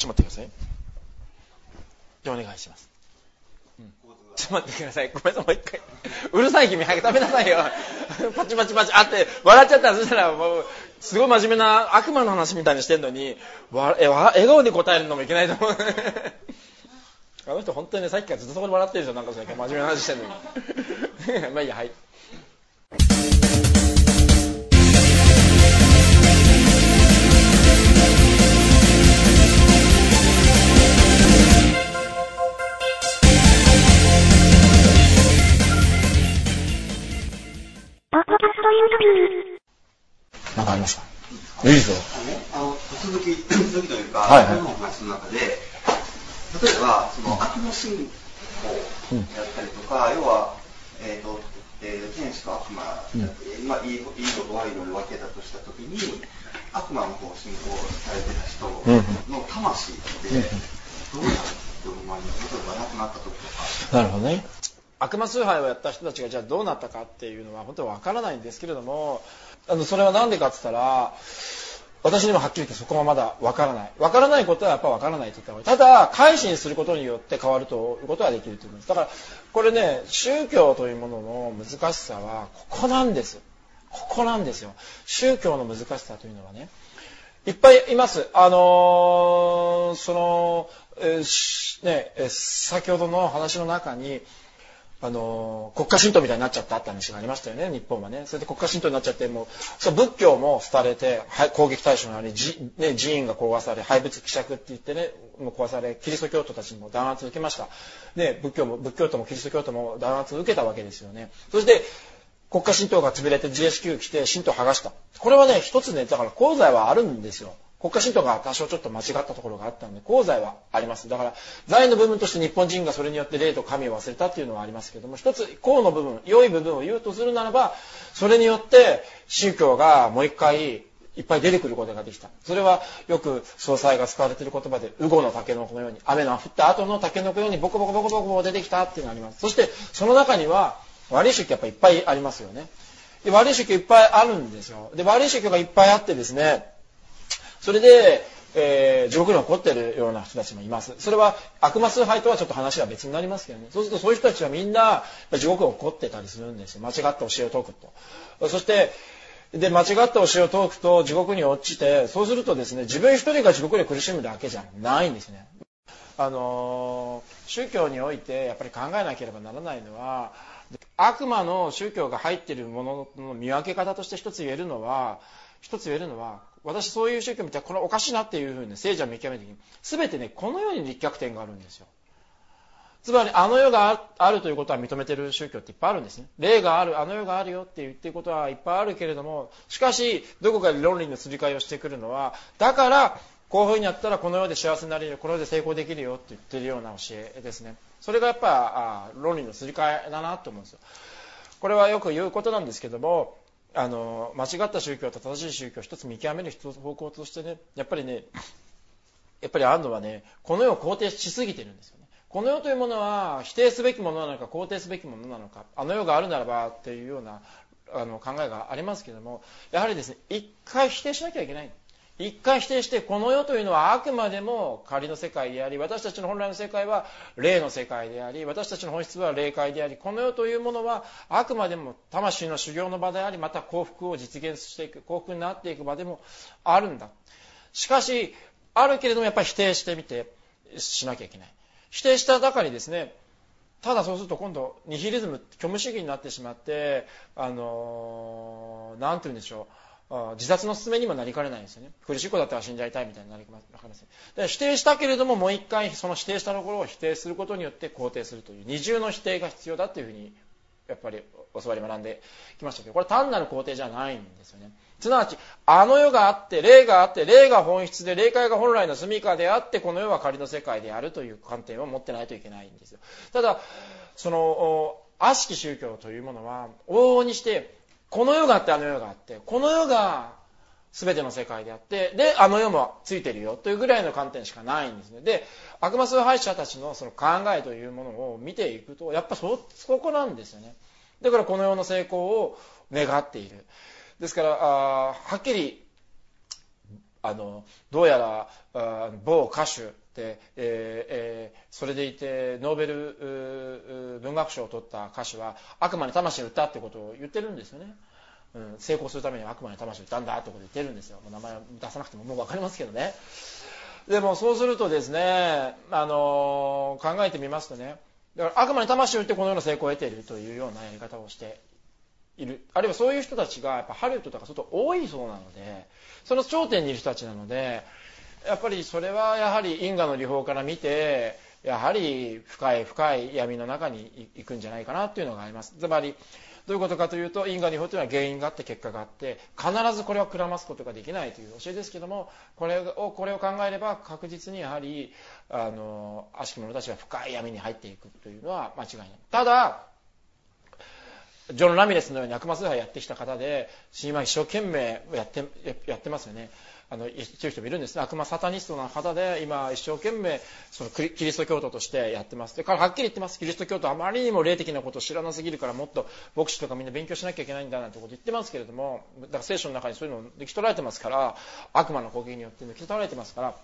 ちょっと待ってください。じゃあお願いします。うん、ちょっと待ってください。ごめんなさい、もう一回。うるさい君、早く食べなさいよ。パチパチパチ、あって、笑っちゃったら、そしたらもう、すごい真面目な悪魔の話みたいにしてんのに、わえ笑顔で答えるのもいけないと思う。あの人本当にね、さっきからずっとそこで笑ってるでしょ、なんか真面目な話してんのに。まあいいや、はい。なんかありますかいいぞ。あの、続き、続きというか、はいはい、の話の中で、例えば、その、悪の信仰やったりとか、要は、えっ、ー、と、えー、天使と悪魔、うん、まあ、いいいいのと悪いので分けたとしたときに、悪魔の方を信仰されてた人の魂って、どうなるって思います？例えば亡くなった時とか。なるほどね。悪魔崇拝をやった人たちがじゃあどうなったかっていうのは本当は分からないんですけれどもあのそれは何でかって言ったら私にもはっきり言ってそこはまだ分からない。分からないことはやっぱ分からないと言った方がいい。ただ改心することによって変わるということはできると思います。だからこれね宗教というものの難しさはここなんです。ここなんですよ。宗教の難しさというのはね。いっぱいいます。あのー、その、えー、ね、先ほどの話の中に、あの国家神道みたいになっちゃったって話がありましたよね日本はね。それで国家神道になっちゃってもう仏教も廃れて、攻撃対象になり、ね、寺院が壊され廃仏希釈って言ってねもう壊されキリスト教徒たちも弾圧を受けました。で仏教も仏教徒もキリスト教徒も弾圧を受けたわけですよね。そして国家神道が潰れて GSQ 来て神道を剥がした。これはね一つねだから功罪はあるんですよ。国家神道が多少ちょっと間違ったところがあったので、功罪はあります。だから、罪の部分として日本人がそれによって霊と神を忘れたっていうのはありますけども、一つ、功の部分、良い部分を言うとするならば、それによって宗教がもう一回いっぱい出てくることができた。それはよく総裁が使われている言葉で、ウゴのタケノコのように、雨の降った後のタケノコのようにボコボコボコボコ出てきたっていうのがあります。そして、その中には、悪い宗教やっぱいっぱいありますよね。で悪い宗教いっぱいあるんですよ。で、悪い宗教がいっぱいあってですね、それで、えー、地獄に起こってるような人たちもいます。それは悪魔崇拝とはちょっと話は別になりますけどね。そうするとそういう人たちはみんな地獄に起こってたりするんですよ。間違った教えを説くと。そして、で、間違った教えを説くと地獄に落ちて、そうするとですね、自分一人が地獄で苦しむだけじゃないんですね。あのー、宗教においてやっぱり考えなければならないのは、悪魔の宗教が入っているものの見分け方として一つ言えるのは、一つ言えるのは、私そういう宗教見てこれおかしいなっていうふうに聖者を見極める時に全てねこのように立脚点があるんですよ。つまりあの世があるということは認めてる宗教っていっぱいあるんですね。霊があるあの世があるよって言ってることはいっぱいあるけれどもしかしどこかで論理のすり替えをしてくるのはだからこういうふうにやったらこの世で幸せになれるよこの世で成功できるよって言ってるような教えですね。それがやっぱあ論理のすり替えだなと思うんですよ。これはよく言うことなんですけどもあの間違った宗教と正しい宗教を一つ見極める一つ方向としてねやっぱりねやっぱり安藤はねこの世を肯定しすぎてるんですよね。この世というものは否定すべきものなのか肯定すべきものなのかあの世があるならばっていうようなあの考えがありますけどもやはりですね一回否定しなきゃいけない。一回否定してこの世というのはあくまでも仮の世界であり私たちの本来の世界は霊の世界であり私たちの本質は霊界でありこの世というものはあくまでも魂の修行の場でありまた幸福を実現していく幸福になっていく場でもあるんだ。しかしあるけれどもやっぱり否定してみてしなきゃいけない。否定した中にですね。ただそうすると今度ニヒリズム虚無主義になってしまってあの何て言うんでしょう。自殺の勧めにもなりかねないんですよね。苦しい子だったら死んじゃいたいみたいになりかねない。否定したけれども、もう一回その否定したところを否定することによって肯定するという二重の否定が必要だというふうに、やっぱり教わり学んできましたけど、これ単なる肯定じゃないんですよね。すなわち、あの世があって、霊があって、霊が本質で、霊界が本来の住処であって、この世は仮の世界であるという観点を持ってないといけないんですよ。ただ、その、悪しき宗教というものは、往々にして、この世があってあの世があってこの世が全ての世界であってであの世もついてるよというぐらいの観点しかないんですね。で悪魔崇拝者たちのその考えというものを見ていくとやっぱそそこなんですよね。だからこの世の成功を願っている。ですからあはっきりあのどうやらあ某歌手で、えーえー、それでいてノーベル文学賞を取った歌手は悪魔に魂を売ったってことを言ってるんですよね。うん、成功するために悪魔に魂を売ったんだってことを言ってるんですよ。もう名前を出さなくてももう分かりますけどね。でもそうするとですね、あの、考えてみますとね、だから悪魔に魂を売ってこのような成功を得ているというようなやり方をしている。あるいはそういう人たちがやっぱハリウッドとか相当多いそうなので、その頂点にいる人たちなので、やっぱりそれはやはり因果の理法から見て、やはり深い深い闇の中に行くんじゃないかなっていうのがあります。つまり、どういうことかというと因果理法というのは原因があって結果があって必ずこれはくらますことができないという教えですけどもこれをこれを考えれば確実にやはりあの悪しき者たちが深い闇に入っていくというのは間違いないただジョン・ラミレスのように悪魔崇拝やってきた方で今一生懸命やってやってますよね。あの言ってる人もいるんです悪魔サタニストな方で今一生懸命そのキリスト教徒としてやってます。で彼はっきり言ってます。キリスト教徒あまりにも霊的なことを知らなすぎるからもっと牧師とかみんな勉強しなきゃいけないんだなんてこと言ってますけれどもだから聖書の中にそういうのを抜き取られてますから悪魔の攻撃によって抜き取られてますから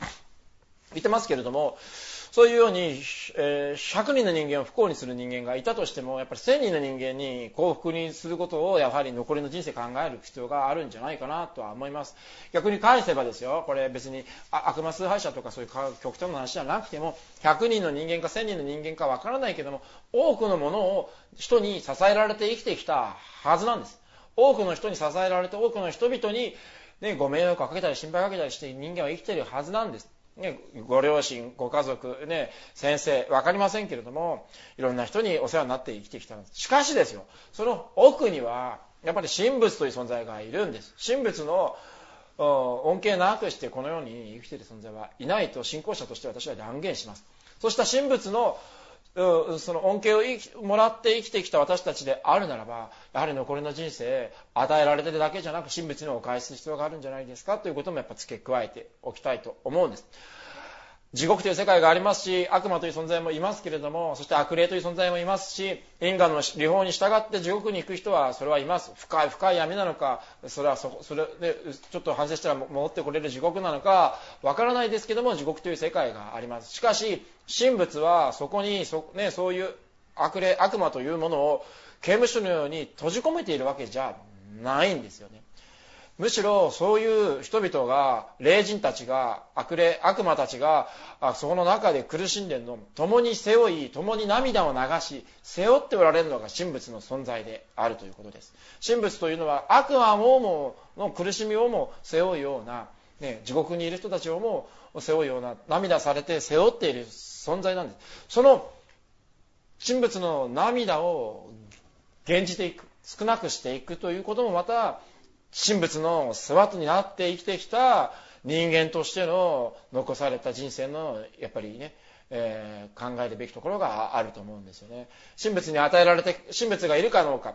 言ってますけれどもそういうように、え、100人の人間を不幸にする人間がいたとしてもやっぱり1000人の人間に幸福にすることをやはり残りの人生考える必要があるんじゃないかなとは思います逆に返せばですよこれ別に悪魔崇拝者とかそういう極端な話じゃなくても100人の人間か1000人の人間かわからないけども多くのものを人に支えられて生きてきたはずなんです多くの人に支えられて多くの人々にね、ご迷惑をかけたり心配かけたりして人間は生きているはずなんです。ね、ご両親、ご家族、ね、先生、分かりませんけれども、いろんな人にお世話になって生きてきたんです。しかしですよ、その奥には、やっぱり神仏という存在がいるんです。神仏の恩恵なくしてこの世に生きている存在はいないと信仰者として私は断言します。そうした神仏のその恩恵をもらって生きてきた私たちであるならば、やはり残りの人生、与えられてるだけじゃなく、神仏にお返す必要があるんじゃないですかということもやっぱ付け加えておきたいと思うんです。地獄という世界がありますし、悪魔という存在もいますけれども、そして悪霊という存在もいますし、因果の理法に従って地獄に行く人はそれはいます。深い深い闇なのか、それはそそれでちょっと反省したら戻ってこれる地獄なのか、わからないですけども、地獄という世界があります。しかし、神仏はそこにそ,、ね、そういう悪霊、悪魔というものを刑務所のように閉じ込めているわけじゃないんですよね。むしろそういう人々が霊人たちが悪霊悪魔たちがそこの中で苦しんでるの。を共に背負い共に涙を流し背負っておられるのが神仏の存在であるということです。神仏というのは悪魔をもの苦しみをも背負うような、ね、地獄にいる人たちをも背負うような涙されて背負っている存在なんです。その神仏の涙を減じていく少なくしていくということもまた神仏の世話になって生きてきた人間としての残された人生のやっぱりね、えー、考えるべきところがあると思うんですよね。神仏に与えられて、神仏がいるかどうか、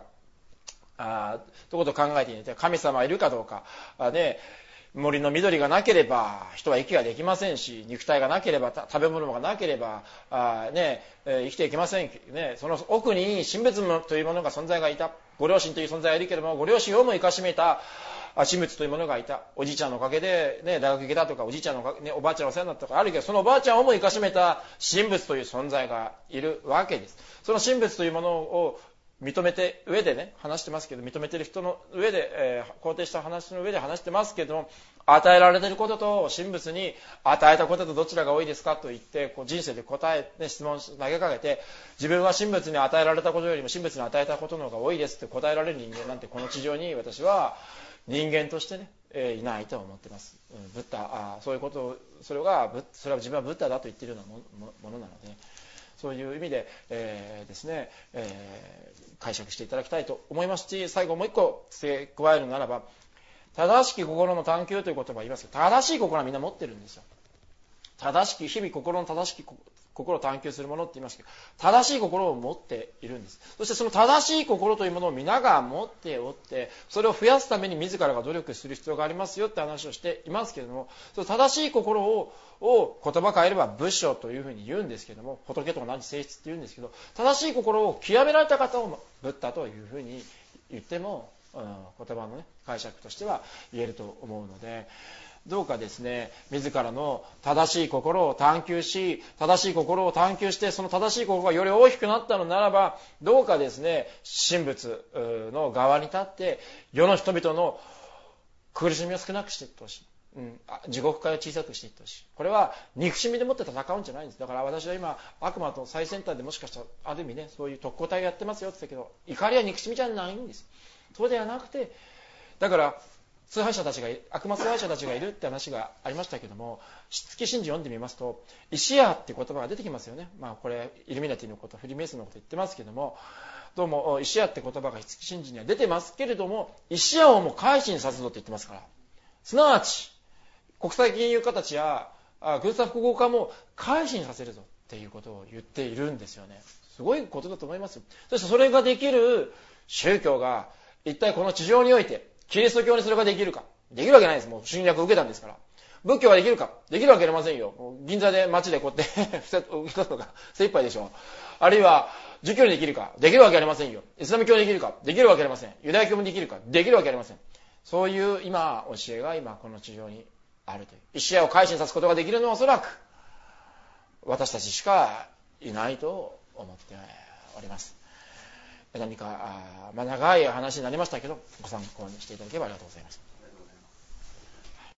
あということを考えてみて、神様いるかどうか、あね、森の緑がなければ人は息ができませんし肉体がなければ食べ物がなければあ、ね、生きていけません、ね、その奥に神仏というものが存在がいた。ご両親という存在がいるけれどもご両親をも生かしめた神仏というものがいた。おじいちゃんのおかげで、ね、大学行けたとかおじいちゃんのね、おばあちゃんのお世話になったとかあるけどそのおばあちゃんをも生かしめた神仏という存在がいるわけです。その神仏というものを認めて上でね話してますけど認めてる人の上で、えー、肯定した話の上で話してますけども与えられてることと神仏に与えたこととどちらが多いですかと言ってこう人生で答え、ね、質問投げかけて自分は神仏に与えられたことよりも神仏に与えたことの方が多いですって答えられる人間なんてこの地上に私は人間としてね、えー、いないと思ってます、うん、ブッダあそういうことそれがそれは自分はブッダだと言ってるようなものなので。そういう意味で、えー、ですね、えー、解釈していただきたいと思いますし、最後もう一個付け加えるならば、正しき心の探求という言葉を言いますけど、正しい心はみんな持ってるんですよ。正しき、日々心の正しき心を探求するものって言いますけど、正しい心を持っているんです。そしてその正しい心というものを皆が持っておって、それを増やすために自らが努力する必要がありますよって話をしていますけれども、その正しい心をを言葉変えれば仏性というふうに言うんですけども、仏と同じ性質って言うんですけど、正しい心を極められた方をブッダというふうに言っても、うん、言葉の、ね、解釈としては言えると思うので、どうかですね自らの正しい心を探求し正しい心を探求してその正しい心がより大きくなったのならばどうかですね神仏の側に立って世の人々の苦しみを少なくしていってほしい。うん、地獄から小さくしていってほしい。これは憎しみでもって戦うんじゃないんです。だから私は今、悪魔と最先端でもしかしたら、ある意味ね、そういう特攻隊やってますよって言ったけど、怒りは憎しみじゃないんです。そうではなくて、だから、崇拝者たちが悪魔崇拝者たちがいるって話がありましたけども、しつき真珠読んでみますと、石屋って言葉が出てきますよね。まあこれ、イルミナティのこと、フリーメイスのこと言ってますけども、どうも石屋って言葉がしつき真珠には出てますけれども、石屋をもう改心させぞって言ってますから。すなわち、国際金融家たちや軍産複合家も改心させるぞっていうことを言っているんですよね。すごいことだと思いますそしてそれができる宗教が一体この地上においてキリスト教にそれができるか。できるわけないです。もう侵略を受けたんですから。仏教はできるかできるわけありませんよ。銀座で街でこうやって受けたのが精一杯でしょう。あるいは、儒教にできるかできるわけありませんよ。イスラム教にできるかできるわけありません。ユダヤ教もできるかできるわけありません。そういう今、教えが今この地上にあるという。一夜を改心さすことができるのはおそらく、私たちしかいないと思っております。何か、まあ、長い話になりましたけど、ご参考にしていただければありがとうございます。